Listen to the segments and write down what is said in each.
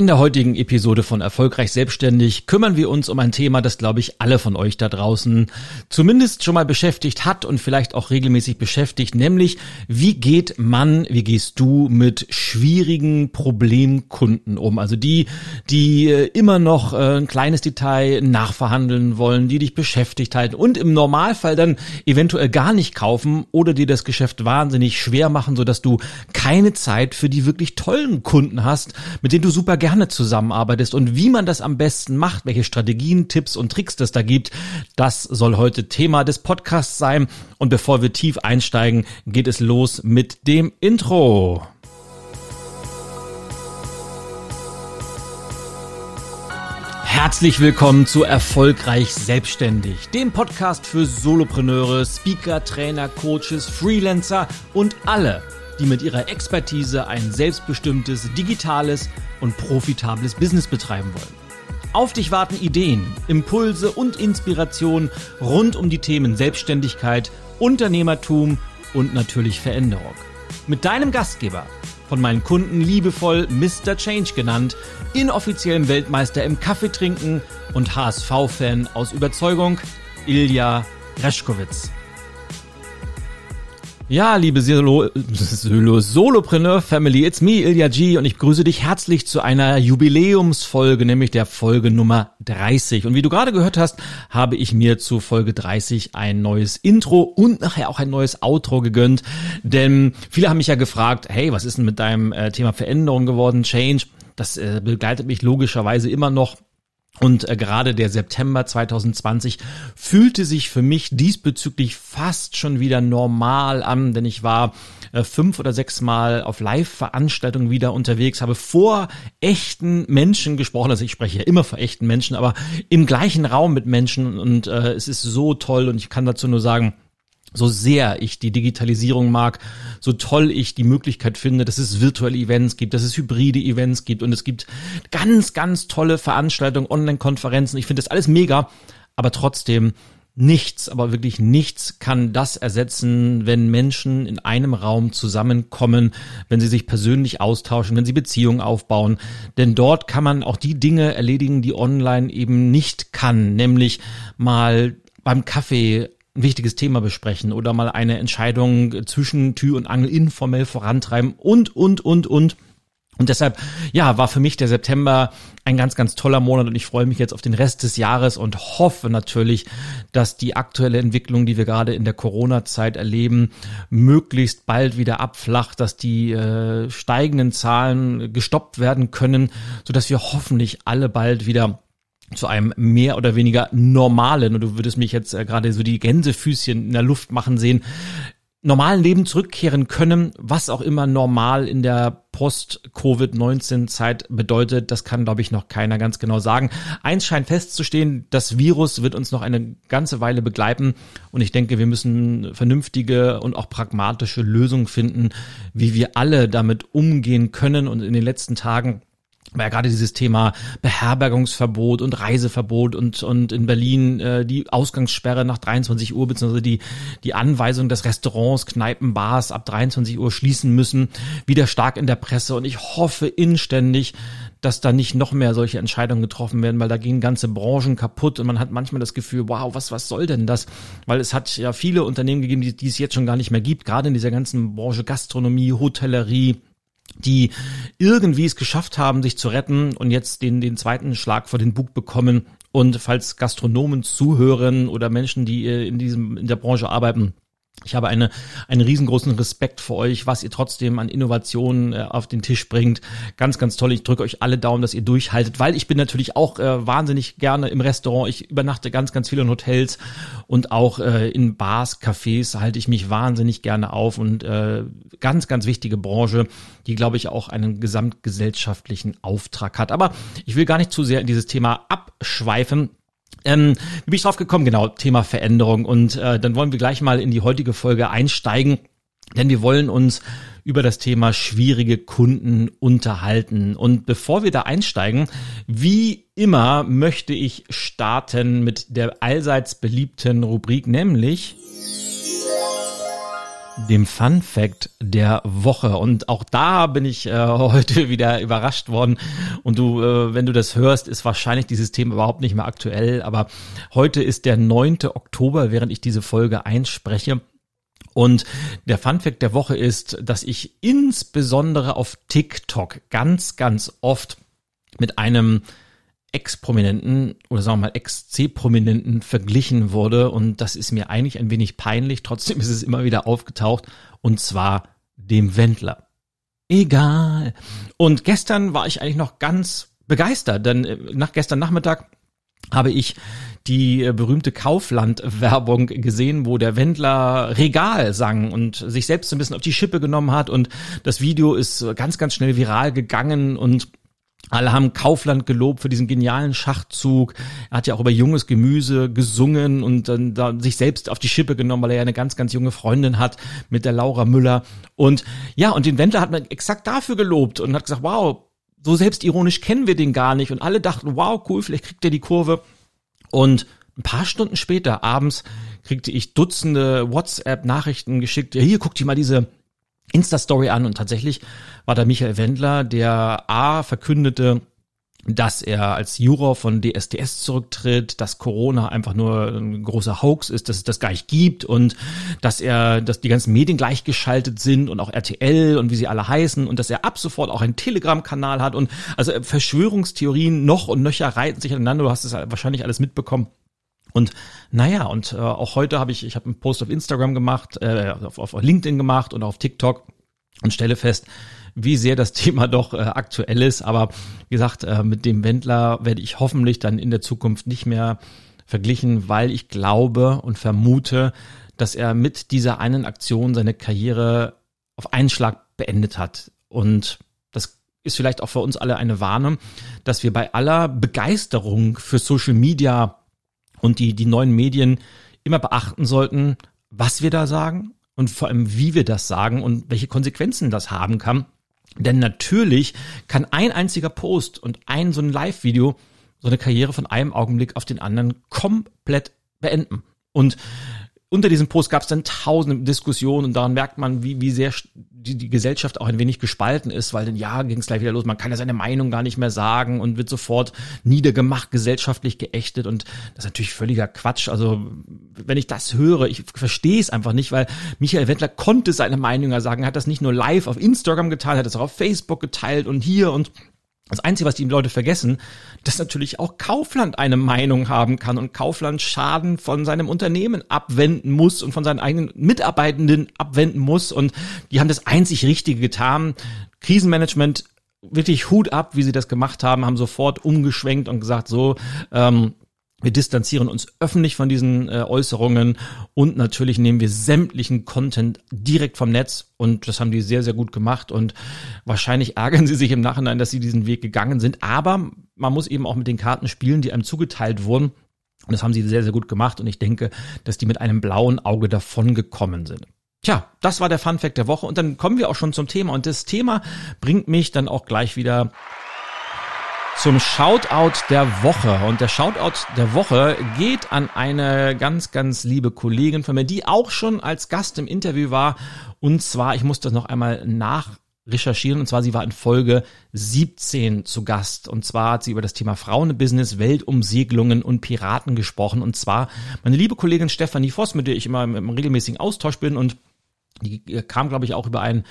In der heutigen Episode von Erfolgreich Selbstständig kümmern wir uns um ein Thema, das, glaube ich, alle von euch da draußen zumindest schon mal beschäftigt hat und vielleicht auch regelmäßig beschäftigt, nämlich wie geht man, wie gehst du mit schwierigen Problemkunden um? Also die, die äh, immer noch äh, ein kleines Detail nachverhandeln wollen, die dich beschäftigt halten und im Normalfall dann eventuell gar nicht kaufen oder dir das Geschäft wahnsinnig schwer machen, sodass du keine Zeit für die wirklich tollen Kunden hast, mit denen du super gerne gerne zusammenarbeitest und wie man das am besten macht, welche Strategien, Tipps und Tricks das da gibt, das soll heute Thema des Podcasts sein. Und bevor wir tief einsteigen, geht es los mit dem Intro. Herzlich willkommen zu Erfolgreich Selbstständig, dem Podcast für Solopreneure, Speaker, Trainer, Coaches, Freelancer und alle, die mit ihrer Expertise ein selbstbestimmtes, digitales und profitables Business betreiben wollen. Auf dich warten Ideen, Impulse und Inspiration rund um die Themen Selbstständigkeit, Unternehmertum und natürlich Veränderung. Mit deinem Gastgeber, von meinen Kunden liebevoll Mr. Change genannt, inoffiziellem Weltmeister im Kaffeetrinken und HSV-Fan aus Überzeugung, Ilja Reschkowitz. Ja, liebe Solo, Solo, Solopreneur Family, it's me, Ilya G, und ich grüße dich herzlich zu einer Jubiläumsfolge, nämlich der Folge Nummer 30. Und wie du gerade gehört hast, habe ich mir zu Folge 30 ein neues Intro und nachher auch ein neues Outro gegönnt, denn viele haben mich ja gefragt, hey, was ist denn mit deinem äh, Thema Veränderung geworden, Change? Das äh, begleitet mich logischerweise immer noch und äh, gerade der September 2020 fühlte sich für mich diesbezüglich fast schon wieder normal an, denn ich war äh, fünf oder sechs Mal auf Live-Veranstaltungen wieder unterwegs, habe vor echten Menschen gesprochen. Also ich spreche ja immer vor echten Menschen, aber im gleichen Raum mit Menschen und äh, es ist so toll und ich kann dazu nur sagen, so sehr ich die Digitalisierung mag, so toll ich die Möglichkeit finde, dass es virtuelle Events gibt, dass es hybride Events gibt und es gibt ganz, ganz tolle Veranstaltungen, Online-Konferenzen. Ich finde das alles mega, aber trotzdem nichts, aber wirklich nichts kann das ersetzen, wenn Menschen in einem Raum zusammenkommen, wenn sie sich persönlich austauschen, wenn sie Beziehungen aufbauen. Denn dort kann man auch die Dinge erledigen, die online eben nicht kann, nämlich mal beim Kaffee ein wichtiges Thema besprechen oder mal eine Entscheidung zwischen Tür und Angel informell vorantreiben und, und, und, und. Und deshalb, ja, war für mich der September ein ganz, ganz toller Monat und ich freue mich jetzt auf den Rest des Jahres und hoffe natürlich, dass die aktuelle Entwicklung, die wir gerade in der Corona-Zeit erleben, möglichst bald wieder abflacht, dass die äh, steigenden Zahlen gestoppt werden können, so dass wir hoffentlich alle bald wieder zu einem mehr oder weniger normalen, und du würdest mich jetzt äh, gerade so die Gänsefüßchen in der Luft machen sehen, normalen Leben zurückkehren können, was auch immer normal in der Post-Covid-19-Zeit bedeutet, das kann, glaube ich, noch keiner ganz genau sagen. Eins scheint festzustehen, das Virus wird uns noch eine ganze Weile begleiten und ich denke, wir müssen vernünftige und auch pragmatische Lösungen finden, wie wir alle damit umgehen können und in den letzten Tagen war ja gerade dieses Thema Beherbergungsverbot und Reiseverbot und und in Berlin äh, die Ausgangssperre nach 23 Uhr beziehungsweise die die Anweisung, dass Restaurants, Kneipen, Bars ab 23 Uhr schließen müssen, wieder stark in der Presse und ich hoffe inständig, dass da nicht noch mehr solche Entscheidungen getroffen werden, weil da gehen ganze Branchen kaputt und man hat manchmal das Gefühl, wow, was was soll denn das? Weil es hat ja viele Unternehmen gegeben, die, die es jetzt schon gar nicht mehr gibt, gerade in dieser ganzen Branche Gastronomie, Hotellerie, die irgendwie es geschafft haben, sich zu retten und jetzt den, den zweiten Schlag vor den Bug bekommen. Und falls Gastronomen zuhören oder Menschen, die äh, in diesem, in der Branche arbeiten, ich habe eine, einen riesengroßen Respekt für euch, was ihr trotzdem an Innovationen äh, auf den Tisch bringt. Ganz, ganz toll. Ich drücke euch alle Daumen, dass ihr durchhaltet, weil ich bin natürlich auch äh, wahnsinnig gerne im Restaurant. Ich übernachte ganz, ganz viel in Hotels und auch äh, in Bars, Cafés halte ich mich wahnsinnig gerne auf und äh, ganz, ganz wichtige Branche, die, glaube ich, auch einen gesamtgesellschaftlichen Auftrag hat. Aber ich will gar nicht zu sehr in dieses Thema abschweifen. Ähm, wie bin ich drauf gekommen? Genau, Thema Veränderung. Und äh, dann wollen wir gleich mal in die heutige Folge einsteigen, denn wir wollen uns über das Thema schwierige Kunden unterhalten. Und bevor wir da einsteigen, wie immer möchte ich starten mit der allseits beliebten Rubrik, nämlich dem Fun Fact der Woche. Und auch da bin ich äh, heute wieder überrascht worden. Und du, äh, wenn du das hörst, ist wahrscheinlich dieses Thema überhaupt nicht mehr aktuell. Aber heute ist der 9. Oktober, während ich diese Folge einspreche. Und der Fun Fact der Woche ist, dass ich insbesondere auf TikTok ganz, ganz oft mit einem Ex-Prominenten oder sagen wir mal Ex-C-Prominenten verglichen wurde und das ist mir eigentlich ein wenig peinlich, trotzdem ist es immer wieder aufgetaucht und zwar dem Wendler. Egal. Und gestern war ich eigentlich noch ganz begeistert, denn äh, nach gestern Nachmittag habe ich die äh, berühmte Kaufland-Werbung gesehen, wo der Wendler Regal sang und sich selbst ein bisschen auf die Schippe genommen hat und das Video ist ganz, ganz schnell viral gegangen und alle haben Kaufland gelobt für diesen genialen Schachzug. Er hat ja auch über junges Gemüse gesungen und dann da sich selbst auf die Schippe genommen, weil er ja eine ganz, ganz junge Freundin hat mit der Laura Müller. Und ja, und den Wendler hat man exakt dafür gelobt und hat gesagt, wow, so selbstironisch kennen wir den gar nicht. Und alle dachten, wow, cool, vielleicht kriegt er die Kurve. Und ein paar Stunden später, abends, kriegte ich Dutzende WhatsApp-Nachrichten geschickt. Ja, hier, guck dir mal diese Insta-Story an und tatsächlich war da Michael Wendler, der A verkündete, dass er als Juror von DSDS zurücktritt, dass Corona einfach nur ein großer Hoax ist, dass es das gar nicht gibt und dass er, dass die ganzen Medien gleichgeschaltet sind und auch RTL und wie sie alle heißen und dass er ab sofort auch einen Telegram-Kanal hat und also Verschwörungstheorien noch und nöcher reiten sich aneinander. Du hast es wahrscheinlich alles mitbekommen. Und naja, und äh, auch heute habe ich, ich habe einen Post auf Instagram gemacht, äh, auf, auf LinkedIn gemacht und auf TikTok und stelle fest, wie sehr das Thema doch äh, aktuell ist. Aber wie gesagt, äh, mit dem Wendler werde ich hoffentlich dann in der Zukunft nicht mehr verglichen, weil ich glaube und vermute, dass er mit dieser einen Aktion seine Karriere auf einen Schlag beendet hat. Und das ist vielleicht auch für uns alle eine Warnung, dass wir bei aller Begeisterung für Social Media und die, die neuen Medien immer beachten sollten, was wir da sagen und vor allem, wie wir das sagen und welche Konsequenzen das haben kann. Denn natürlich kann ein einziger Post und ein so ein Live-Video so eine Karriere von einem Augenblick auf den anderen komplett beenden. Und unter diesem Post gab es dann tausende Diskussionen und daran merkt man, wie, wie sehr die, die Gesellschaft auch ein wenig gespalten ist, weil dann ja ging es gleich wieder los, man kann ja seine Meinung gar nicht mehr sagen und wird sofort niedergemacht, gesellschaftlich geächtet und das ist natürlich völliger Quatsch. Also wenn ich das höre, ich verstehe es einfach nicht, weil Michael Wendler konnte seine Meinung ja sagen, er hat das nicht nur live auf Instagram geteilt, hat das auch auf Facebook geteilt und hier und das Einzige, was die Leute vergessen, dass natürlich auch Kaufland eine Meinung haben kann und Kaufland Schaden von seinem Unternehmen abwenden muss und von seinen eigenen Mitarbeitenden abwenden muss. Und die haben das einzig Richtige getan. Krisenmanagement, wirklich Hut ab, wie sie das gemacht haben, haben sofort umgeschwenkt und gesagt, so, ähm, wir distanzieren uns öffentlich von diesen äh, Äußerungen und natürlich nehmen wir sämtlichen Content direkt vom Netz und das haben die sehr, sehr gut gemacht und wahrscheinlich ärgern sie sich im Nachhinein, dass sie diesen Weg gegangen sind, aber man muss eben auch mit den Karten spielen, die einem zugeteilt wurden und das haben sie sehr, sehr gut gemacht und ich denke, dass die mit einem blauen Auge davon gekommen sind. Tja, das war der Fun Fact der Woche und dann kommen wir auch schon zum Thema und das Thema bringt mich dann auch gleich wieder zum Shoutout der Woche. Und der Shoutout der Woche geht an eine ganz, ganz liebe Kollegin von mir, die auch schon als Gast im Interview war. Und zwar, ich muss das noch einmal nach recherchieren. Und zwar, sie war in Folge 17 zu Gast. Und zwar hat sie über das Thema Frauenbusiness, Weltumsegelungen und Piraten gesprochen. Und zwar meine liebe Kollegin Stefanie Voss, mit der ich immer im regelmäßigen Austausch bin. Und die kam, glaube ich, auch über einen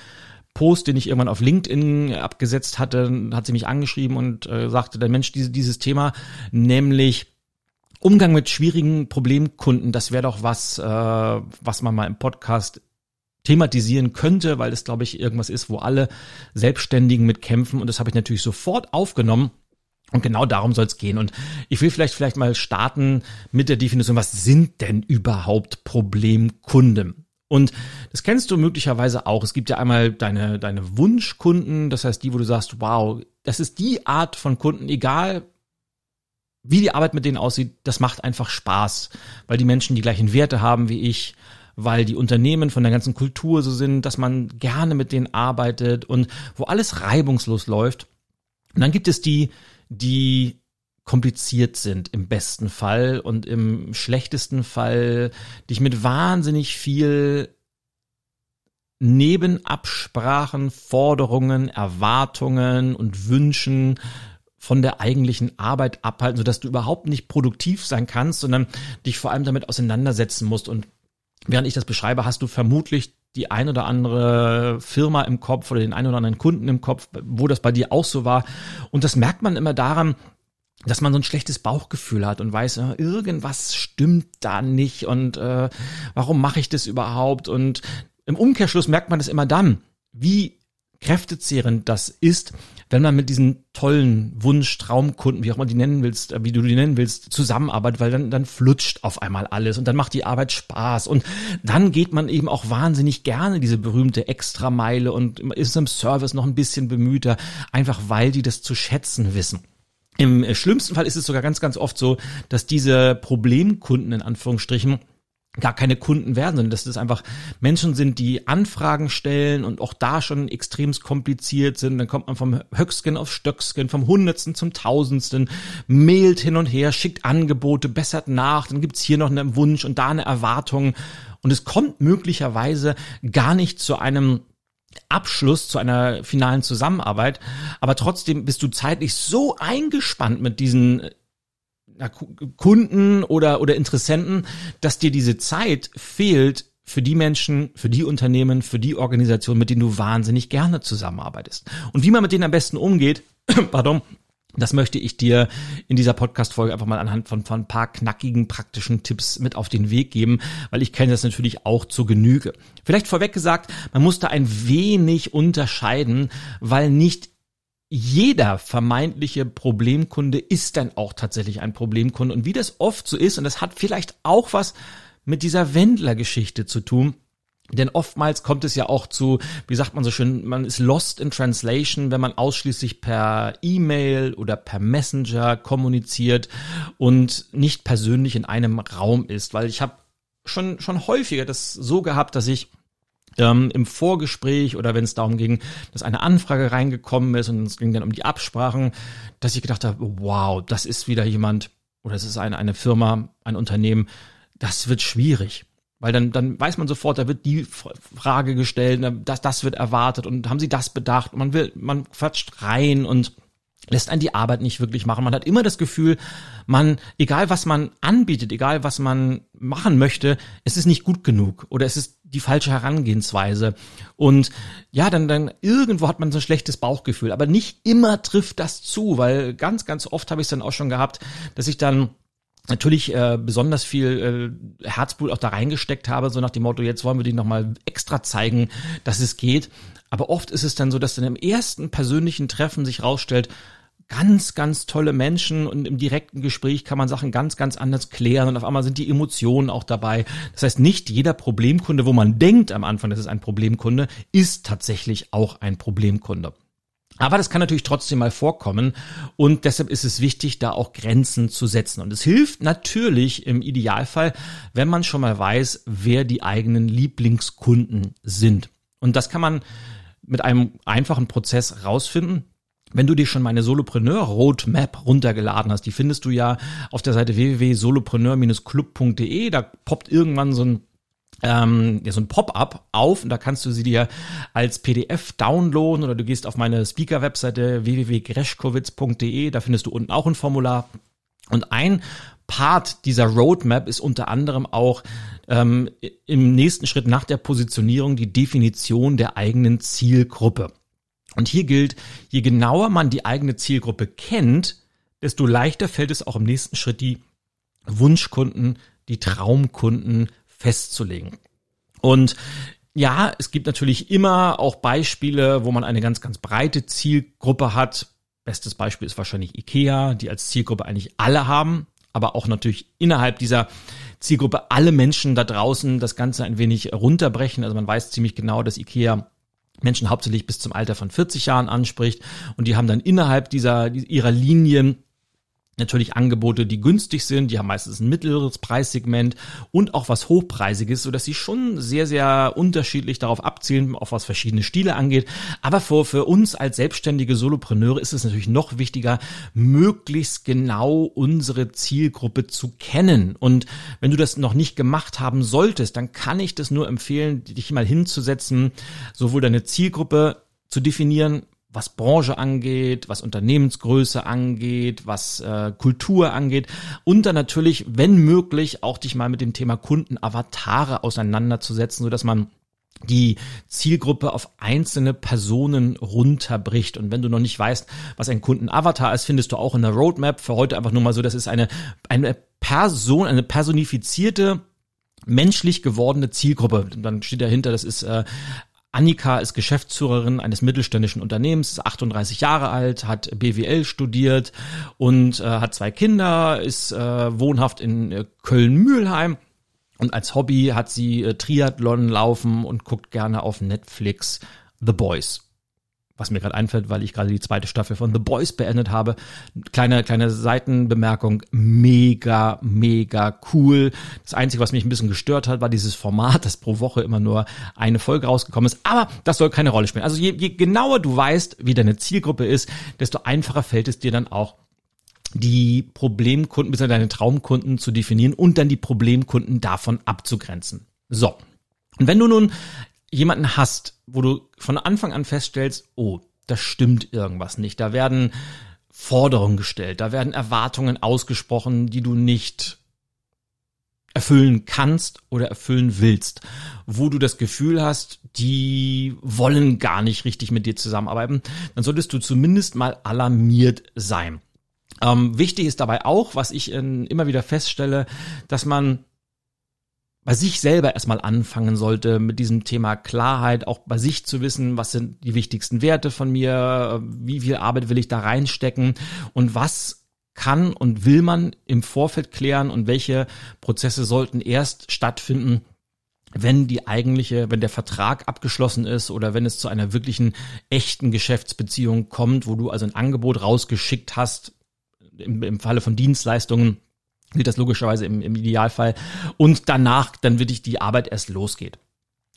Post, den ich irgendwann auf LinkedIn abgesetzt hatte, hat sie mich angeschrieben und äh, sagte, der Mensch, diese, dieses Thema, nämlich Umgang mit schwierigen Problemkunden, das wäre doch was, äh, was man mal im Podcast thematisieren könnte, weil es, glaube ich, irgendwas ist, wo alle Selbstständigen mitkämpfen. Und das habe ich natürlich sofort aufgenommen. Und genau darum soll es gehen. Und ich will vielleicht vielleicht mal starten mit der Definition, was sind denn überhaupt Problemkunden? Und das kennst du möglicherweise auch. Es gibt ja einmal deine, deine Wunschkunden, das heißt die, wo du sagst, wow, das ist die Art von Kunden, egal wie die Arbeit mit denen aussieht, das macht einfach Spaß, weil die Menschen die gleichen Werte haben wie ich, weil die Unternehmen von der ganzen Kultur so sind, dass man gerne mit denen arbeitet und wo alles reibungslos läuft. Und dann gibt es die, die kompliziert sind im besten Fall und im schlechtesten Fall dich mit wahnsinnig viel neben Absprachen, Forderungen, Erwartungen und Wünschen von der eigentlichen Arbeit abhalten, sodass du überhaupt nicht produktiv sein kannst, sondern dich vor allem damit auseinandersetzen musst. Und während ich das beschreibe, hast du vermutlich die ein oder andere Firma im Kopf oder den ein oder anderen Kunden im Kopf, wo das bei dir auch so war. Und das merkt man immer daran, dass man so ein schlechtes Bauchgefühl hat und weiß, äh, irgendwas stimmt da nicht und äh, warum mache ich das überhaupt? Und im Umkehrschluss merkt man das immer dann, wie kräftezehrend das ist, wenn man mit diesen tollen Wunsch, Traumkunden, wie auch immer die nennen willst, äh, wie du die nennen willst, zusammenarbeitet, weil dann, dann flutscht auf einmal alles und dann macht die Arbeit Spaß und dann geht man eben auch wahnsinnig gerne diese berühmte Extrameile und ist im Service noch ein bisschen bemühter, einfach weil die das zu schätzen wissen. Im äh, schlimmsten Fall ist es sogar ganz, ganz oft so, dass diese Problemkunden in Anführungsstrichen gar keine Kunden werden, sondern dass das einfach Menschen sind, die Anfragen stellen und auch da schon extremst kompliziert sind. Dann kommt man vom Höchsken auf Stöcksken, vom Hundertsten zum Tausendsten, mailt hin und her, schickt Angebote, bessert nach, dann gibt's hier noch einen Wunsch und da eine Erwartung. Und es kommt möglicherweise gar nicht zu einem Abschluss zu einer finalen Zusammenarbeit, aber trotzdem bist du zeitlich so eingespannt mit diesen Kunden oder, oder Interessenten, dass dir diese Zeit fehlt für die Menschen, für die Unternehmen, für die Organisation, mit denen du wahnsinnig gerne zusammenarbeitest. Und wie man mit denen am besten umgeht, pardon, das möchte ich dir in dieser Podcast-Folge einfach mal anhand von, von ein paar knackigen praktischen Tipps mit auf den Weg geben, weil ich kenne das natürlich auch zur Genüge. Vielleicht vorweg gesagt, man muss da ein wenig unterscheiden, weil nicht jeder vermeintliche Problemkunde ist dann auch tatsächlich ein Problemkunde. Und wie das oft so ist, und das hat vielleicht auch was mit dieser Wendler-Geschichte zu tun, denn oftmals kommt es ja auch zu, wie sagt man so schön, man ist lost in translation, wenn man ausschließlich per E-Mail oder per Messenger kommuniziert und nicht persönlich in einem Raum ist. Weil ich habe schon, schon häufiger das so gehabt, dass ich ähm, im Vorgespräch oder wenn es darum ging, dass eine Anfrage reingekommen ist und es ging dann um die Absprachen, dass ich gedacht habe, wow, das ist wieder jemand oder es ist eine, eine Firma, ein Unternehmen, das wird schwierig. Weil dann, dann weiß man sofort, da wird die Frage gestellt, das, das wird erwartet und haben sie das bedacht? Man will, man quatscht rein und lässt einen die Arbeit nicht wirklich machen. Man hat immer das Gefühl, man, egal was man anbietet, egal was man machen möchte, es ist nicht gut genug oder es ist die falsche Herangehensweise. Und ja, dann, dann irgendwo hat man so ein schlechtes Bauchgefühl. Aber nicht immer trifft das zu, weil ganz, ganz oft habe ich es dann auch schon gehabt, dass ich dann natürlich äh, besonders viel äh, Herzblut auch da reingesteckt habe, so nach dem Motto, jetzt wollen wir die nochmal extra zeigen, dass es geht. Aber oft ist es dann so, dass dann im ersten persönlichen Treffen sich rausstellt, ganz, ganz tolle Menschen und im direkten Gespräch kann man Sachen ganz, ganz anders klären und auf einmal sind die Emotionen auch dabei. Das heißt, nicht jeder Problemkunde, wo man denkt am Anfang, das ist ein Problemkunde, ist tatsächlich auch ein Problemkunde. Aber das kann natürlich trotzdem mal vorkommen und deshalb ist es wichtig, da auch Grenzen zu setzen. Und es hilft natürlich im Idealfall, wenn man schon mal weiß, wer die eigenen Lieblingskunden sind. Und das kann man mit einem einfachen Prozess rausfinden. Wenn du dir schon meine Solopreneur Roadmap runtergeladen hast, die findest du ja auf der Seite www.solopreneur-club.de, da poppt irgendwann so ein ähm, ja, so ein Pop-up auf und da kannst du sie dir als PDF downloaden oder du gehst auf meine Speaker-Webseite www.greschkowitz.de, da findest du unten auch ein Formular. Und ein Part dieser Roadmap ist unter anderem auch ähm, im nächsten Schritt nach der Positionierung die Definition der eigenen Zielgruppe. Und hier gilt, je genauer man die eigene Zielgruppe kennt, desto leichter fällt es auch im nächsten Schritt, die Wunschkunden, die Traumkunden festzulegen. Und ja, es gibt natürlich immer auch Beispiele, wo man eine ganz, ganz breite Zielgruppe hat. Bestes Beispiel ist wahrscheinlich IKEA, die als Zielgruppe eigentlich alle haben, aber auch natürlich innerhalb dieser Zielgruppe alle Menschen da draußen das Ganze ein wenig runterbrechen. Also man weiß ziemlich genau, dass IKEA Menschen hauptsächlich bis zum Alter von 40 Jahren anspricht und die haben dann innerhalb dieser ihrer Linien natürlich Angebote, die günstig sind, die haben meistens ein mittleres Preissegment und auch was hochpreisiges, so dass sie schon sehr sehr unterschiedlich darauf abzielen, auf was verschiedene Stile angeht, aber für für uns als selbstständige Solopreneure ist es natürlich noch wichtiger, möglichst genau unsere Zielgruppe zu kennen. Und wenn du das noch nicht gemacht haben solltest, dann kann ich das nur empfehlen, dich mal hinzusetzen, sowohl deine Zielgruppe zu definieren, was Branche angeht, was Unternehmensgröße angeht, was äh, Kultur angeht und dann natürlich, wenn möglich, auch dich mal mit dem Thema Kundenavatare auseinanderzusetzen, so dass man die Zielgruppe auf einzelne Personen runterbricht. Und wenn du noch nicht weißt, was ein Kundenavatar ist, findest du auch in der Roadmap. Für heute einfach nur mal so, das ist eine, eine Person, eine personifizierte menschlich gewordene Zielgruppe. Dann steht dahinter, das ist äh, Annika ist Geschäftsführerin eines mittelständischen Unternehmens, ist 38 Jahre alt, hat BWL studiert und äh, hat zwei Kinder, ist äh, wohnhaft in äh, Köln-Mühlheim und als Hobby hat sie äh, Triathlon laufen und guckt gerne auf Netflix The Boys was mir gerade einfällt, weil ich gerade die zweite Staffel von The Boys beendet habe. Kleine, kleine Seitenbemerkung. Mega, mega cool. Das Einzige, was mich ein bisschen gestört hat, war dieses Format, dass pro Woche immer nur eine Folge rausgekommen ist. Aber das soll keine Rolle spielen. Also je, je genauer du weißt, wie deine Zielgruppe ist, desto einfacher fällt es dir dann auch, die Problemkunden bzw. deine Traumkunden zu definieren und dann die Problemkunden davon abzugrenzen. So. Und wenn du nun jemanden hast, wo du von Anfang an feststellst, oh, da stimmt irgendwas nicht. Da werden Forderungen gestellt, da werden Erwartungen ausgesprochen, die du nicht erfüllen kannst oder erfüllen willst, wo du das Gefühl hast, die wollen gar nicht richtig mit dir zusammenarbeiten, dann solltest du zumindest mal alarmiert sein. Ähm, wichtig ist dabei auch, was ich in, immer wieder feststelle, dass man bei sich selber erstmal anfangen sollte, mit diesem Thema Klarheit, auch bei sich zu wissen, was sind die wichtigsten Werte von mir, wie viel Arbeit will ich da reinstecken und was kann und will man im Vorfeld klären und welche Prozesse sollten erst stattfinden, wenn die eigentliche, wenn der Vertrag abgeschlossen ist oder wenn es zu einer wirklichen echten Geschäftsbeziehung kommt, wo du also ein Angebot rausgeschickt hast, im, im Falle von Dienstleistungen, sieht das logischerweise im, im Idealfall. Und danach dann wirklich die Arbeit erst losgeht.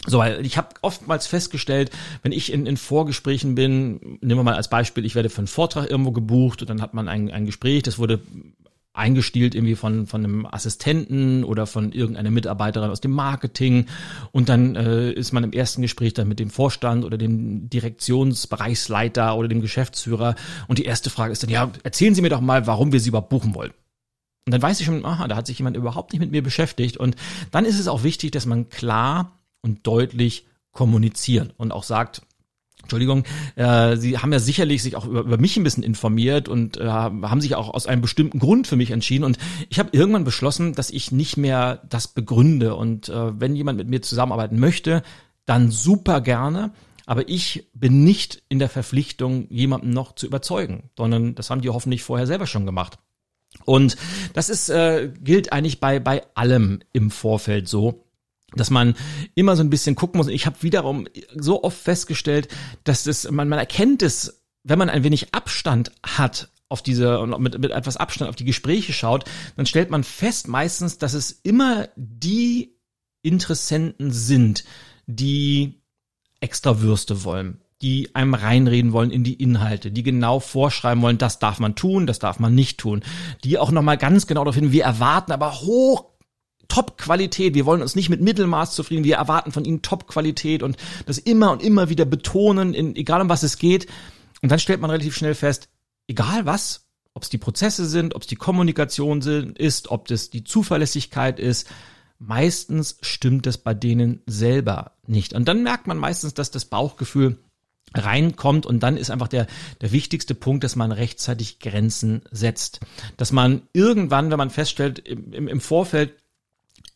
So, weil ich habe oftmals festgestellt, wenn ich in, in Vorgesprächen bin, nehmen wir mal als Beispiel, ich werde für einen Vortrag irgendwo gebucht und dann hat man ein, ein Gespräch, das wurde eingestielt irgendwie von, von einem Assistenten oder von irgendeiner Mitarbeiterin aus dem Marketing und dann äh, ist man im ersten Gespräch dann mit dem Vorstand oder dem Direktionsbereichsleiter oder dem Geschäftsführer und die erste Frage ist dann, ja, erzählen Sie mir doch mal, warum wir Sie überhaupt buchen wollen. Und dann weiß ich schon, aha, da hat sich jemand überhaupt nicht mit mir beschäftigt. Und dann ist es auch wichtig, dass man klar und deutlich kommuniziert und auch sagt, Entschuldigung, äh, Sie haben ja sicherlich sich auch über, über mich ein bisschen informiert und äh, haben sich auch aus einem bestimmten Grund für mich entschieden. Und ich habe irgendwann beschlossen, dass ich nicht mehr das begründe. Und äh, wenn jemand mit mir zusammenarbeiten möchte, dann super gerne. Aber ich bin nicht in der Verpflichtung, jemanden noch zu überzeugen, sondern das haben die hoffentlich vorher selber schon gemacht. Und das ist äh, gilt eigentlich bei bei allem im Vorfeld so dass man immer so ein bisschen gucken muss. Ich habe wiederum so oft festgestellt, dass das man man erkennt es, wenn man ein wenig Abstand hat auf diese und mit, mit etwas Abstand auf die Gespräche schaut, dann stellt man fest meistens, dass es immer die Interessenten sind, die extra Würste wollen, die einem reinreden wollen in die Inhalte, die genau vorschreiben wollen, das darf man tun, das darf man nicht tun, die auch nochmal ganz genau darauf hin, wir erwarten aber hoch Top-Qualität. Wir wollen uns nicht mit Mittelmaß zufrieden. Wir erwarten von ihnen Top-Qualität und das immer und immer wieder betonen, in, egal um was es geht. Und dann stellt man relativ schnell fest, egal was, ob es die Prozesse sind, ob es die Kommunikation sind, ist, ob das die Zuverlässigkeit ist, meistens stimmt es bei denen selber nicht. Und dann merkt man meistens, dass das Bauchgefühl reinkommt und dann ist einfach der, der wichtigste Punkt, dass man rechtzeitig Grenzen setzt. Dass man irgendwann, wenn man feststellt, im, im Vorfeld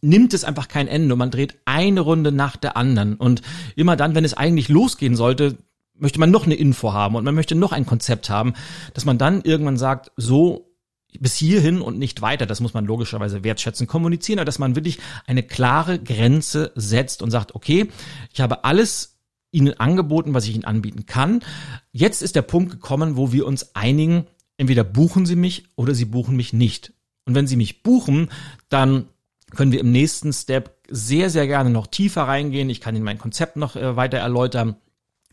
nimmt es einfach kein Ende und man dreht eine Runde nach der anderen und immer dann, wenn es eigentlich losgehen sollte, möchte man noch eine Info haben und man möchte noch ein Konzept haben, dass man dann irgendwann sagt, so bis hierhin und nicht weiter. Das muss man logischerweise wertschätzen, kommunizieren, aber dass man wirklich eine klare Grenze setzt und sagt, okay, ich habe alles ihnen angeboten, was ich ihnen anbieten kann. Jetzt ist der Punkt gekommen, wo wir uns einigen, entweder buchen sie mich oder sie buchen mich nicht. Und wenn sie mich buchen, dann können wir im nächsten Step sehr, sehr gerne noch tiefer reingehen. Ich kann Ihnen mein Konzept noch äh, weiter erläutern.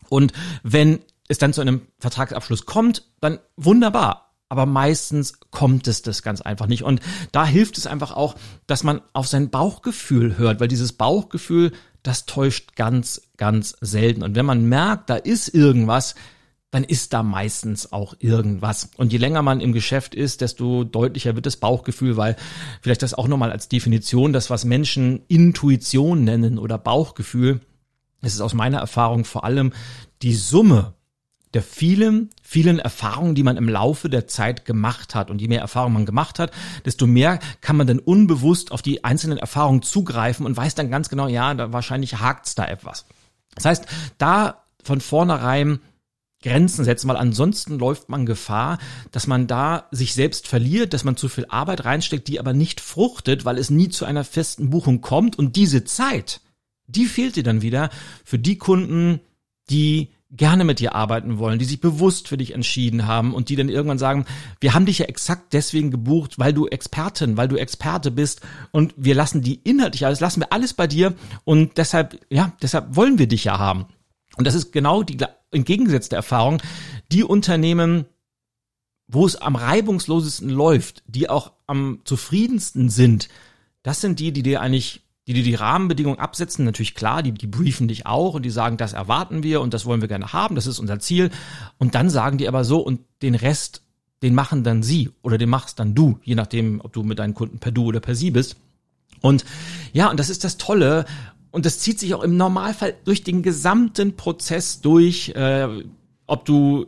Und wenn es dann zu einem Vertragsabschluss kommt, dann wunderbar. Aber meistens kommt es das ganz einfach nicht. Und da hilft es einfach auch, dass man auf sein Bauchgefühl hört, weil dieses Bauchgefühl, das täuscht ganz, ganz selten. Und wenn man merkt, da ist irgendwas, dann ist da meistens auch irgendwas. Und je länger man im Geschäft ist, desto deutlicher wird das Bauchgefühl, weil vielleicht das auch nochmal als Definition, das was Menschen Intuition nennen oder Bauchgefühl, es ist aus meiner Erfahrung vor allem die Summe der vielen, vielen Erfahrungen, die man im Laufe der Zeit gemacht hat. Und je mehr Erfahrung man gemacht hat, desto mehr kann man dann unbewusst auf die einzelnen Erfahrungen zugreifen und weiß dann ganz genau, ja, da wahrscheinlich hakt's da etwas. Das heißt, da von vornherein Grenzen setzen, weil ansonsten läuft man Gefahr, dass man da sich selbst verliert, dass man zu viel Arbeit reinsteckt, die aber nicht fruchtet, weil es nie zu einer festen Buchung kommt und diese Zeit, die fehlt dir dann wieder für die Kunden, die gerne mit dir arbeiten wollen, die sich bewusst für dich entschieden haben und die dann irgendwann sagen, wir haben dich ja exakt deswegen gebucht, weil du Expertin, weil du Experte bist und wir lassen die inhaltlich alles, lassen wir alles bei dir und deshalb, ja, deshalb wollen wir dich ja haben. Und das ist genau die entgegengesetzte Erfahrung. Die Unternehmen, wo es am reibungslosesten läuft, die auch am zufriedensten sind, das sind die, die dir eigentlich, die dir die Rahmenbedingungen absetzen. Natürlich klar, die, die briefen dich auch und die sagen, das erwarten wir und das wollen wir gerne haben, das ist unser Ziel. Und dann sagen die aber so und den Rest, den machen dann sie oder den machst dann du, je nachdem, ob du mit deinen Kunden per du oder per sie bist. Und ja, und das ist das Tolle und das zieht sich auch im Normalfall durch den gesamten Prozess durch, äh, ob du,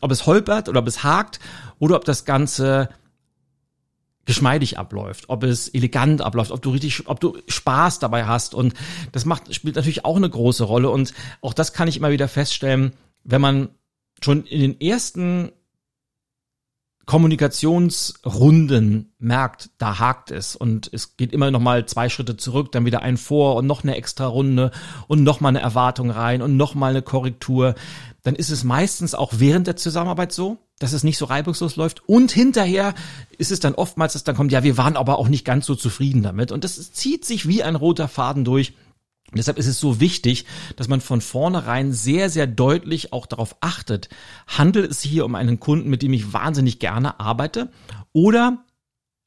ob es holpert oder ob es hakt oder ob das Ganze geschmeidig abläuft, ob es elegant abläuft, ob du richtig, ob du Spaß dabei hast. Und das macht, spielt natürlich auch eine große Rolle. Und auch das kann ich immer wieder feststellen, wenn man schon in den ersten Kommunikationsrunden merkt, da hakt es. Und es geht immer noch mal zwei Schritte zurück, dann wieder ein vor und noch eine extra Runde und noch mal eine Erwartung rein und noch mal eine Korrektur, dann ist es meistens auch während der Zusammenarbeit so, dass es nicht so reibungslos läuft. Und hinterher ist es dann oftmals, dass dann kommt, ja, wir waren aber auch nicht ganz so zufrieden damit. Und das zieht sich wie ein roter Faden durch. Und deshalb ist es so wichtig, dass man von vornherein sehr, sehr deutlich auch darauf achtet, handelt es hier um einen Kunden, mit dem ich wahnsinnig gerne arbeite oder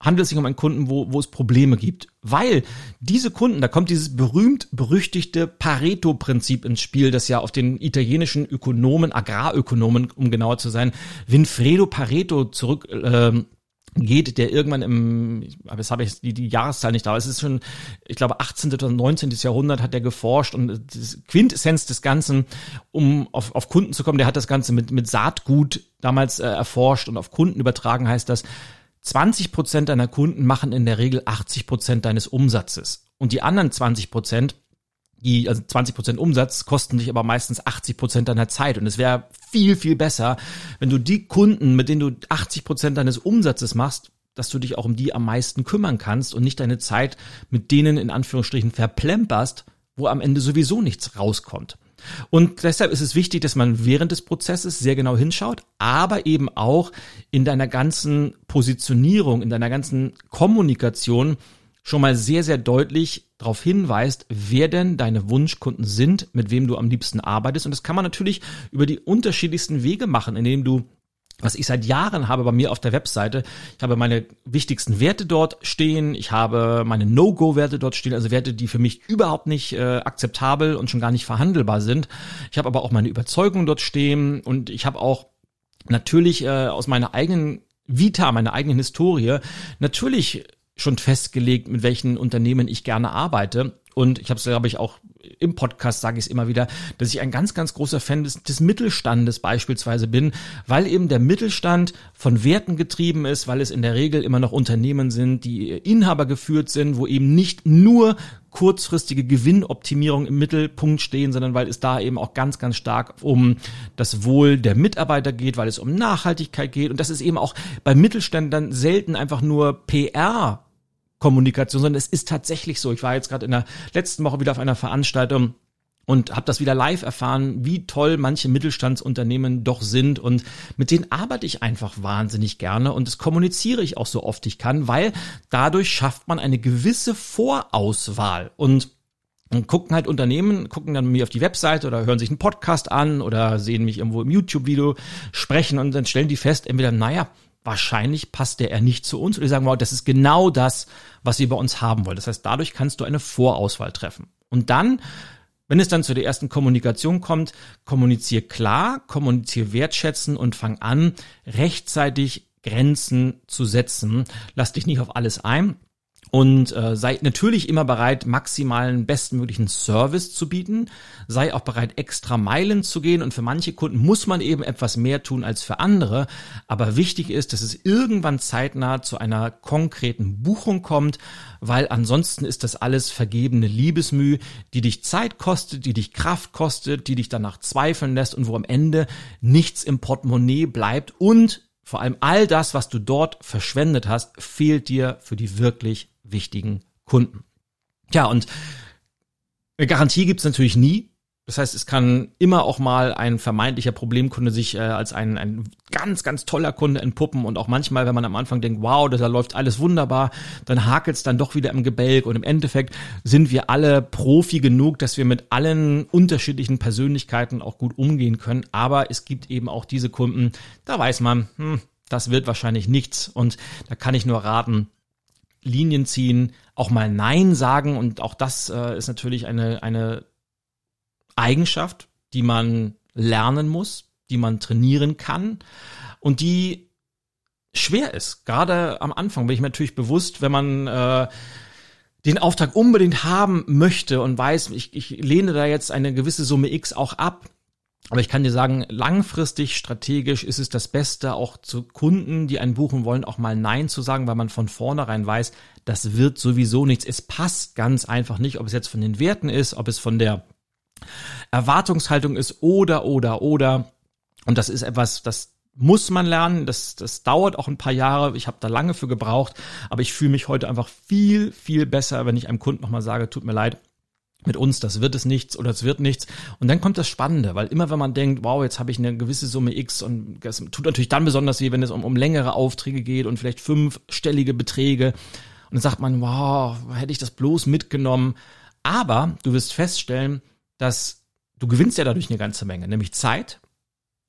handelt es sich um einen Kunden, wo, wo es Probleme gibt. Weil diese Kunden, da kommt dieses berühmt berüchtigte Pareto-Prinzip ins Spiel, das ja auf den italienischen Ökonomen, Agrarökonomen, um genauer zu sein, Winfredo Pareto zurück äh, geht, der irgendwann im, aber jetzt habe ich die, die Jahreszahl nicht da, es ist schon, ich glaube, 18. oder 19. Jahrhundert hat er geforscht und das Quintessenz des Ganzen, um auf, auf Kunden zu kommen, der hat das Ganze mit, mit Saatgut damals äh, erforscht und auf Kunden übertragen heißt das, 20 Prozent deiner Kunden machen in der Regel 80 Prozent deines Umsatzes. Und die anderen 20 Prozent die, also 20 Prozent Umsatz kosten dich aber meistens 80 Prozent deiner Zeit. Und es wäre viel, viel besser, wenn du die Kunden, mit denen du 80 Prozent deines Umsatzes machst, dass du dich auch um die am meisten kümmern kannst und nicht deine Zeit mit denen in Anführungsstrichen verplemperst, wo am Ende sowieso nichts rauskommt. Und deshalb ist es wichtig, dass man während des Prozesses sehr genau hinschaut, aber eben auch in deiner ganzen Positionierung, in deiner ganzen Kommunikation schon mal sehr, sehr deutlich darauf hinweist, wer denn deine Wunschkunden sind, mit wem du am liebsten arbeitest. Und das kann man natürlich über die unterschiedlichsten Wege machen, indem du was ich seit Jahren habe bei mir auf der Webseite. Ich habe meine wichtigsten Werte dort stehen. Ich habe meine No-Go-Werte dort stehen, also Werte, die für mich überhaupt nicht äh, akzeptabel und schon gar nicht verhandelbar sind. Ich habe aber auch meine Überzeugungen dort stehen und ich habe auch natürlich äh, aus meiner eigenen Vita, meiner eigenen Historie, natürlich schon festgelegt, mit welchen Unternehmen ich gerne arbeite. Und ich habe es, glaube ich, auch im Podcast sage ich es immer wieder, dass ich ein ganz, ganz großer Fan des, des Mittelstandes beispielsweise bin, weil eben der Mittelstand von Werten getrieben ist, weil es in der Regel immer noch Unternehmen sind, die Inhaber geführt sind, wo eben nicht nur kurzfristige Gewinnoptimierung im Mittelpunkt stehen, sondern weil es da eben auch ganz, ganz stark um das Wohl der Mitarbeiter geht, weil es um Nachhaltigkeit geht. Und das ist eben auch bei Mittelständlern selten einfach nur PR Kommunikation, sondern es ist tatsächlich so. Ich war jetzt gerade in der letzten Woche wieder auf einer Veranstaltung und habe das wieder live erfahren, wie toll manche Mittelstandsunternehmen doch sind und mit denen arbeite ich einfach wahnsinnig gerne und das kommuniziere ich auch so oft ich kann, weil dadurch schafft man eine gewisse Vorauswahl und und gucken halt Unternehmen, gucken dann mir auf die Webseite oder hören sich einen Podcast an oder sehen mich irgendwo im YouTube-Video sprechen und dann stellen die fest, entweder, naja, wahrscheinlich passt der eher nicht zu uns oder die sagen, wow, das ist genau das, was ihr bei uns haben wollt. Das heißt, dadurch kannst du eine Vorauswahl treffen. Und dann wenn es dann zu der ersten Kommunikation kommt, kommunizier klar, kommunizier wertschätzen und fang an, rechtzeitig Grenzen zu setzen. Lass dich nicht auf alles ein und äh, sei natürlich immer bereit, maximalen bestmöglichen Service zu bieten. Sei auch bereit, extra Meilen zu gehen. Und für manche Kunden muss man eben etwas mehr tun als für andere. Aber wichtig ist, dass es irgendwann zeitnah zu einer konkreten Buchung kommt, weil ansonsten ist das alles vergebene Liebesmüh, die dich Zeit kostet, die dich Kraft kostet, die dich danach zweifeln lässt und wo am Ende nichts im Portemonnaie bleibt und vor allem all das, was du dort verschwendet hast, fehlt dir für die wirklich wichtigen Kunden. Tja, und eine Garantie gibt's natürlich nie. Das heißt, es kann immer auch mal ein vermeintlicher Problemkunde sich äh, als ein, ein ganz, ganz toller Kunde entpuppen und auch manchmal, wenn man am Anfang denkt, wow, da läuft alles wunderbar, dann hakelt's dann doch wieder im Gebälk und im Endeffekt sind wir alle Profi genug, dass wir mit allen unterschiedlichen Persönlichkeiten auch gut umgehen können. Aber es gibt eben auch diese Kunden, da weiß man, hm, das wird wahrscheinlich nichts und da kann ich nur raten, Linien ziehen, auch mal Nein sagen und auch das äh, ist natürlich eine, eine Eigenschaft, die man lernen muss, die man trainieren kann und die schwer ist. Gerade am Anfang bin ich mir natürlich bewusst, wenn man äh, den Auftrag unbedingt haben möchte und weiß, ich, ich lehne da jetzt eine gewisse Summe X auch ab, aber ich kann dir sagen, langfristig, strategisch ist es das Beste, auch zu Kunden, die einen buchen wollen, auch mal Nein zu sagen, weil man von vornherein weiß, das wird sowieso nichts. Es passt ganz einfach nicht, ob es jetzt von den Werten ist, ob es von der Erwartungshaltung ist oder, oder, oder. Und das ist etwas, das muss man lernen. Das, das dauert auch ein paar Jahre. Ich habe da lange für gebraucht, aber ich fühle mich heute einfach viel, viel besser, wenn ich einem Kunden nochmal sage, tut mir leid, mit uns, das wird es nichts oder es wird nichts. Und dann kommt das Spannende, weil immer wenn man denkt, wow, jetzt habe ich eine gewisse Summe X und das tut natürlich dann besonders weh, wenn es um, um längere Aufträge geht und vielleicht fünfstellige Beträge. Und dann sagt man, wow, hätte ich das bloß mitgenommen. Aber du wirst feststellen, dass du gewinnst ja dadurch eine ganze Menge, nämlich Zeit,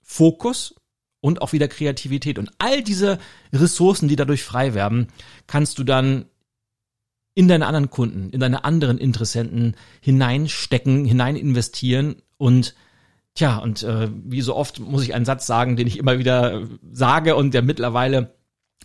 Fokus und auch wieder Kreativität. Und all diese Ressourcen, die dadurch frei werden, kannst du dann in deine anderen Kunden, in deine anderen Interessenten hineinstecken, hinein investieren und tja, und äh, wie so oft muss ich einen Satz sagen, den ich immer wieder sage und der mittlerweile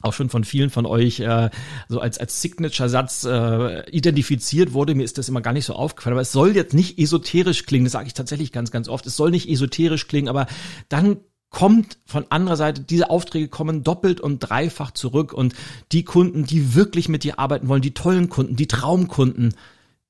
auch schon von vielen von euch äh, so als als Signature-Satz äh, identifiziert wurde. Mir ist das immer gar nicht so aufgefallen, aber es soll jetzt nicht esoterisch klingen. Das sage ich tatsächlich ganz, ganz oft. Es soll nicht esoterisch klingen, aber dann kommt von anderer Seite, diese Aufträge kommen doppelt und dreifach zurück und die Kunden, die wirklich mit dir arbeiten wollen, die tollen Kunden, die Traumkunden,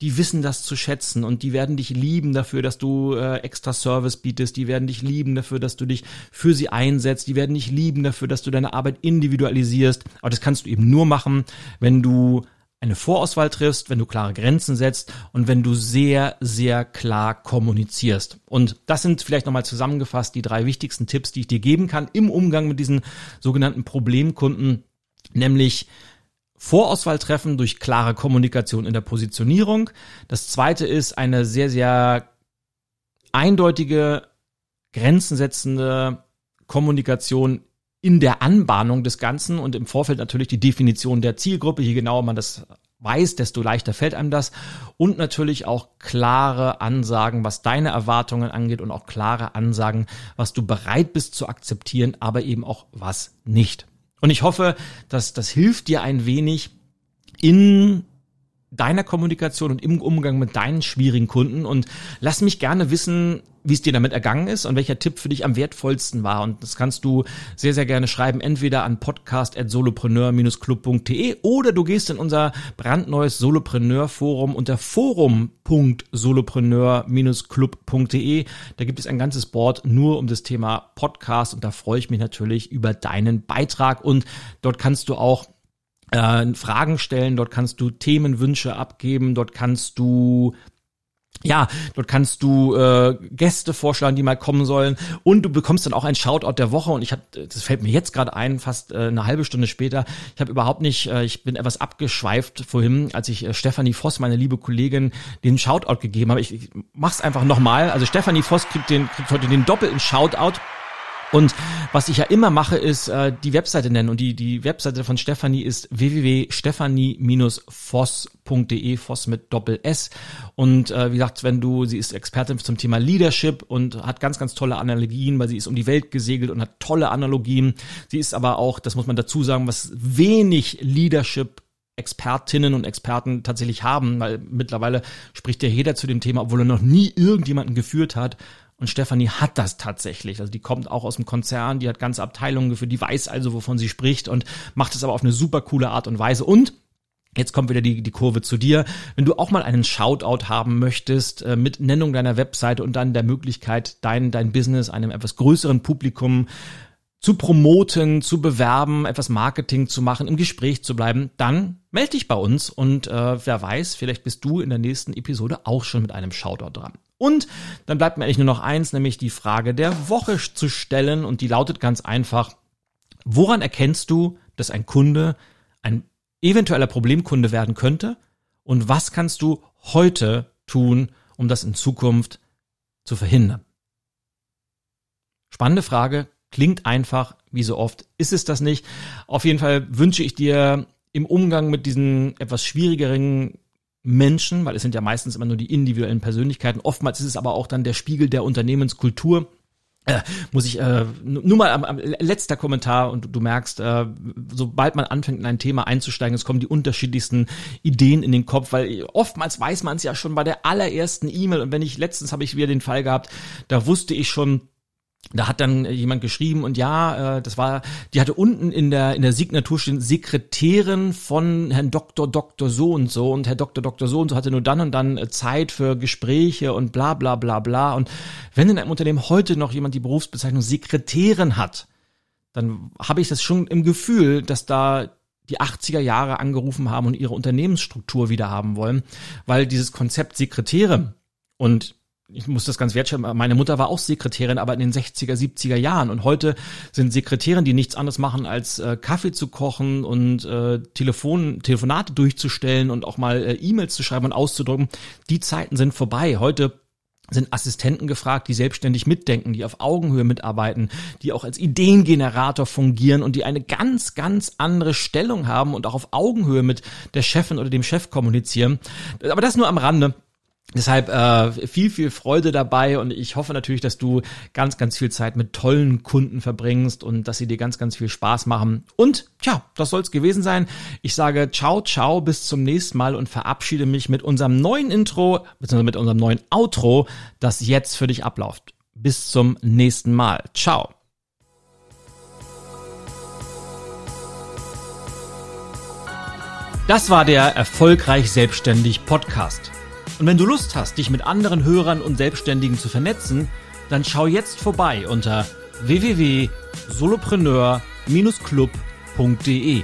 die wissen das zu schätzen und die werden dich lieben dafür, dass du äh, extra Service bietest, die werden dich lieben dafür, dass du dich für sie einsetzt, die werden dich lieben dafür, dass du deine Arbeit individualisierst. Aber das kannst du eben nur machen, wenn du eine Vorauswahl triffst, wenn du klare Grenzen setzt und wenn du sehr, sehr klar kommunizierst. Und das sind vielleicht nochmal zusammengefasst die drei wichtigsten Tipps, die ich dir geben kann im Umgang mit diesen sogenannten Problemkunden, nämlich Vorauswahl treffen durch klare Kommunikation in der Positionierung. Das zweite ist eine sehr, sehr eindeutige, grenzensetzende Kommunikation in der Anbahnung des Ganzen und im Vorfeld natürlich die Definition der Zielgruppe. Je genauer man das weiß, desto leichter fällt einem das. Und natürlich auch klare Ansagen, was deine Erwartungen angeht und auch klare Ansagen, was du bereit bist zu akzeptieren, aber eben auch was nicht. Und ich hoffe, dass das hilft dir ein wenig in deiner Kommunikation und im Umgang mit deinen schwierigen Kunden und lass mich gerne wissen, wie es dir damit ergangen ist und welcher Tipp für dich am wertvollsten war. Und das kannst du sehr, sehr gerne schreiben, entweder an podcast.solopreneur-club.de oder du gehst in unser brandneues Solopreneur-Forum unter forum.solopreneur-club.de. Da gibt es ein ganzes Board nur um das Thema Podcast und da freue ich mich natürlich über deinen Beitrag und dort kannst du auch äh, Fragen stellen, dort kannst du Themenwünsche abgeben, dort kannst du ja, dort kannst du äh, Gäste vorschlagen, die mal kommen sollen und du bekommst dann auch ein Shoutout der Woche und ich habe das fällt mir jetzt gerade ein, fast äh, eine halbe Stunde später. Ich habe überhaupt nicht, äh, ich bin etwas abgeschweift vorhin, als ich äh, Stefanie Voss, meine liebe Kollegin, den Shoutout gegeben habe. Ich, ich mach's einfach nochmal. Also Stefanie Voss kriegt den kriegt heute den doppelten Shoutout und was ich ja immer mache, ist äh, die Webseite nennen. Und die, die Webseite von Stefanie ist www.stefanie-voss.de, Voss mit Doppel S. Und äh, wie gesagt, wenn du, sie ist Expertin zum Thema Leadership und hat ganz, ganz tolle Analogien, weil sie ist um die Welt gesegelt und hat tolle Analogien. Sie ist aber auch, das muss man dazu sagen, was wenig Leadership Expertinnen und Experten tatsächlich haben, weil mittlerweile spricht ja jeder zu dem Thema, obwohl er noch nie irgendjemanden geführt hat. Und Stefanie hat das tatsächlich. Also die kommt auch aus dem Konzern, die hat ganze Abteilungen geführt, die weiß also, wovon sie spricht und macht es aber auf eine super coole Art und Weise. Und Jetzt kommt wieder die, die Kurve zu dir. Wenn du auch mal einen Shoutout haben möchtest äh, mit Nennung deiner Webseite und dann der Möglichkeit, dein, dein Business einem etwas größeren Publikum zu promoten, zu bewerben, etwas Marketing zu machen, im Gespräch zu bleiben, dann melde dich bei uns und äh, wer weiß, vielleicht bist du in der nächsten Episode auch schon mit einem Shoutout dran. Und dann bleibt mir eigentlich nur noch eins, nämlich die Frage der Woche zu stellen. Und die lautet ganz einfach, woran erkennst du, dass ein Kunde ein eventueller Problemkunde werden könnte? Und was kannst du heute tun, um das in Zukunft zu verhindern? Spannende Frage, klingt einfach, wie so oft ist es das nicht. Auf jeden Fall wünsche ich dir im Umgang mit diesen etwas schwierigeren Menschen, weil es sind ja meistens immer nur die individuellen Persönlichkeiten. Oftmals ist es aber auch dann der Spiegel der Unternehmenskultur. Äh, muss ich äh, nur mal am, am letzter Kommentar und du, merkst, äh, sobald man anfängt in ein Thema einzusteigen, es kommen die unterschiedlichsten Ideen in den Kopf, weil oftmals weiß man es ja schon bei der allerersten E-Mail und wenn ich letztens habe ich wieder den Fall gehabt, da wusste ich schon da hat dann jemand geschrieben und ja, äh, das war, die hatte unten in der in der Signatur stehen Sekretärin von Herrn Doktor Doktor so und so und Herr Doktor Doktor so und so hatte nur dann und dann äh, Zeit für Gespräche und bla bla bla bla. Und wenn in einem Unternehmen heute noch jemand die Berufsbezeichnung Sekretärin hat, dann habe ich das schon im Gefühl, dass da die 80er Jahre angerufen haben und ihre Unternehmensstruktur wieder haben wollen, weil dieses Konzept Sekretäre und ich muss das ganz wertschätzen, meine Mutter war auch Sekretärin, aber in den 60er, 70er Jahren. Und heute sind Sekretärin, die nichts anderes machen, als äh, Kaffee zu kochen und äh, Telefon, Telefonate durchzustellen und auch mal äh, E-Mails zu schreiben und auszudrücken. Die Zeiten sind vorbei. Heute sind Assistenten gefragt, die selbstständig mitdenken, die auf Augenhöhe mitarbeiten, die auch als Ideengenerator fungieren und die eine ganz, ganz andere Stellung haben und auch auf Augenhöhe mit der Chefin oder dem Chef kommunizieren. Aber das nur am Rande. Deshalb äh, viel, viel Freude dabei und ich hoffe natürlich, dass du ganz, ganz viel Zeit mit tollen Kunden verbringst und dass sie dir ganz, ganz viel Spaß machen. Und tja, das soll's gewesen sein. Ich sage ciao, ciao, bis zum nächsten Mal und verabschiede mich mit unserem neuen Intro, beziehungsweise mit unserem neuen Outro, das jetzt für dich abläuft. Bis zum nächsten Mal. Ciao. Das war der Erfolgreich Selbstständig Podcast. Und wenn du Lust hast, dich mit anderen Hörern und Selbstständigen zu vernetzen, dann schau jetzt vorbei unter www.solopreneur-club.de.